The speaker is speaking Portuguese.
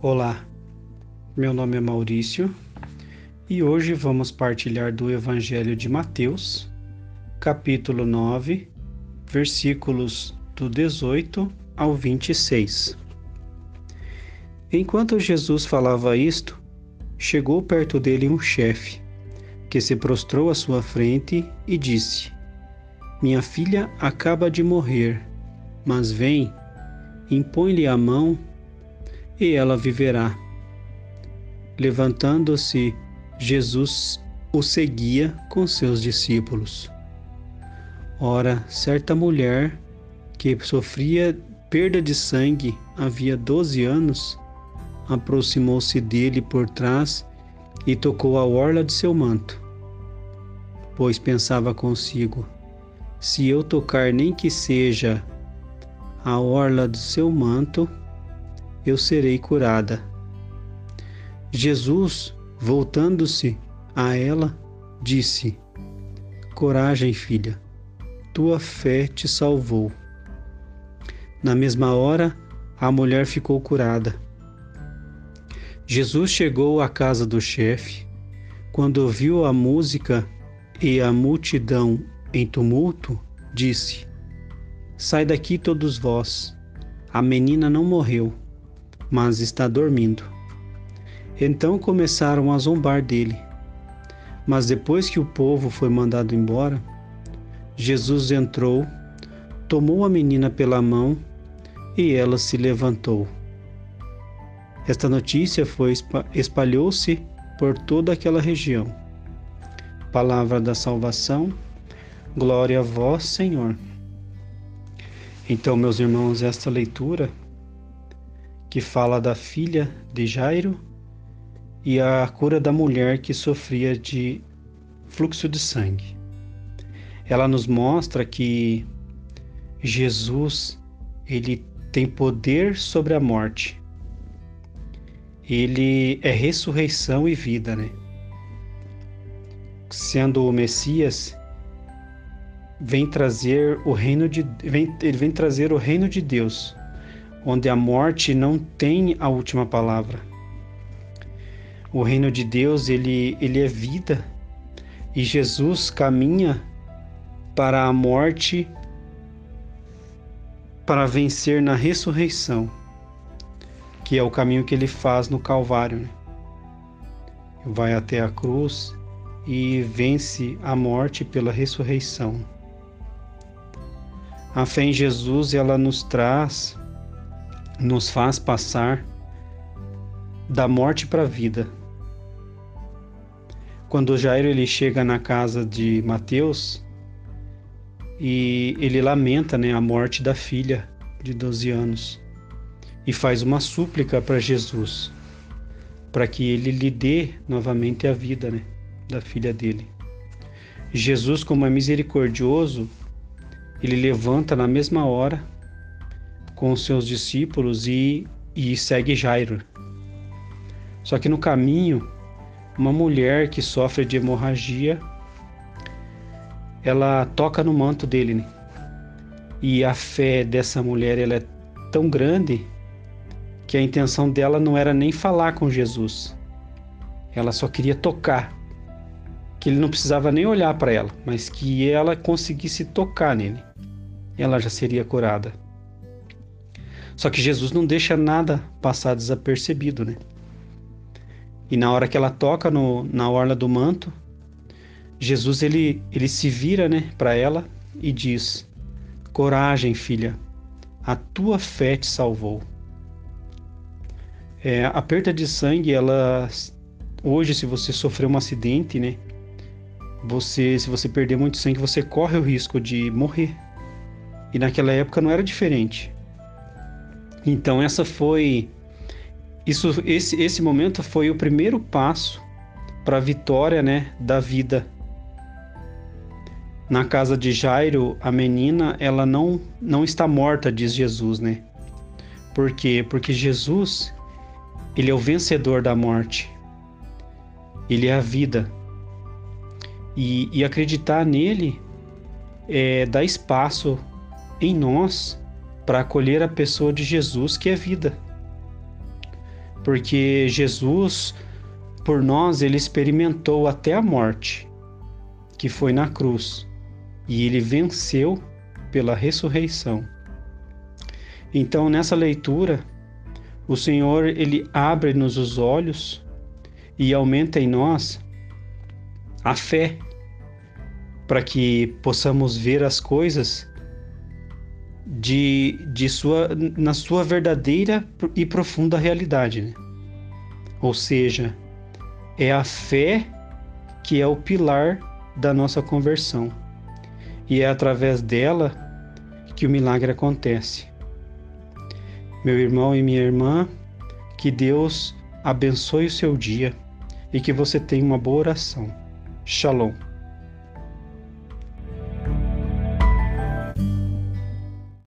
Olá, meu nome é Maurício e hoje vamos partilhar do Evangelho de Mateus, capítulo 9, versículos do 18 ao 26. Enquanto Jesus falava isto, chegou perto dele um chefe, que se prostrou à sua frente e disse: Minha filha acaba de morrer, mas vem, impõe-lhe a mão e ela viverá. Levantando-se, Jesus o seguia com seus discípulos. Ora, certa mulher que sofria perda de sangue havia doze anos, aproximou-se dele por trás e tocou a orla de seu manto. Pois pensava consigo: se eu tocar nem que seja a orla do seu manto, eu serei curada. Jesus, voltando-se a ela, disse: Coragem, filha, tua fé te salvou. Na mesma hora, a mulher ficou curada. Jesus chegou à casa do chefe. Quando ouviu a música e a multidão em tumulto, disse: Sai daqui todos vós. A menina não morreu mas está dormindo. Então começaram a zombar dele. Mas depois que o povo foi mandado embora, Jesus entrou, tomou a menina pela mão e ela se levantou. Esta notícia foi espalhou-se por toda aquela região. Palavra da salvação, glória a vós, Senhor. Então, meus irmãos, esta leitura que fala da filha de Jairo e a cura da mulher que sofria de fluxo de sangue. Ela nos mostra que Jesus, ele tem poder sobre a morte. Ele é ressurreição e vida, né? Sendo o Messias, vem trazer o reino de vem, ele vem trazer o reino de Deus onde a morte não tem a última palavra. O reino de Deus, ele, ele é vida e Jesus caminha para a morte para vencer na ressurreição, que é o caminho que ele faz no Calvário. Né? Vai até a cruz e vence a morte pela ressurreição. A fé em Jesus, ela nos traz nos faz passar da morte para a vida. Quando Jairo ele chega na casa de Mateus e ele lamenta né, a morte da filha de 12 anos e faz uma súplica para Jesus para que ele lhe dê novamente a vida né, da filha dele. Jesus, como é misericordioso, ele levanta na mesma hora com os seus discípulos e, e segue Jairo. Só que no caminho, uma mulher que sofre de hemorragia, ela toca no manto dele. Né? E a fé dessa mulher ela é tão grande que a intenção dela não era nem falar com Jesus. Ela só queria tocar. Que ele não precisava nem olhar para ela, mas que ela conseguisse tocar nele. Ela já seria curada. Só que Jesus não deixa nada passar desapercebido, né? E na hora que ela toca no, na orla do manto, Jesus ele, ele se vira, né, para ela e diz: Coragem, filha, a tua fé te salvou. É, a perda de sangue, ela hoje, se você sofrer um acidente, né, você, se você perder muito sangue, você corre o risco de morrer. E naquela época não era diferente. Então essa foi isso esse esse momento foi o primeiro passo para a vitória, né, da vida. Na casa de Jairo, a menina, ela não não está morta, diz Jesus, né? Por quê? Porque Jesus, ele é o vencedor da morte. Ele é a vida. E, e acreditar nele é dar espaço em nós para acolher a pessoa de Jesus, que é vida. Porque Jesus, por nós, ele experimentou até a morte, que foi na cruz, e ele venceu pela ressurreição. Então, nessa leitura, o Senhor ele abre-nos os olhos e aumenta em nós a fé para que possamos ver as coisas de, de sua, na sua verdadeira e profunda realidade. Né? Ou seja, é a fé que é o pilar da nossa conversão. E é através dela que o milagre acontece. Meu irmão e minha irmã, que Deus abençoe o seu dia e que você tenha uma boa oração. Shalom.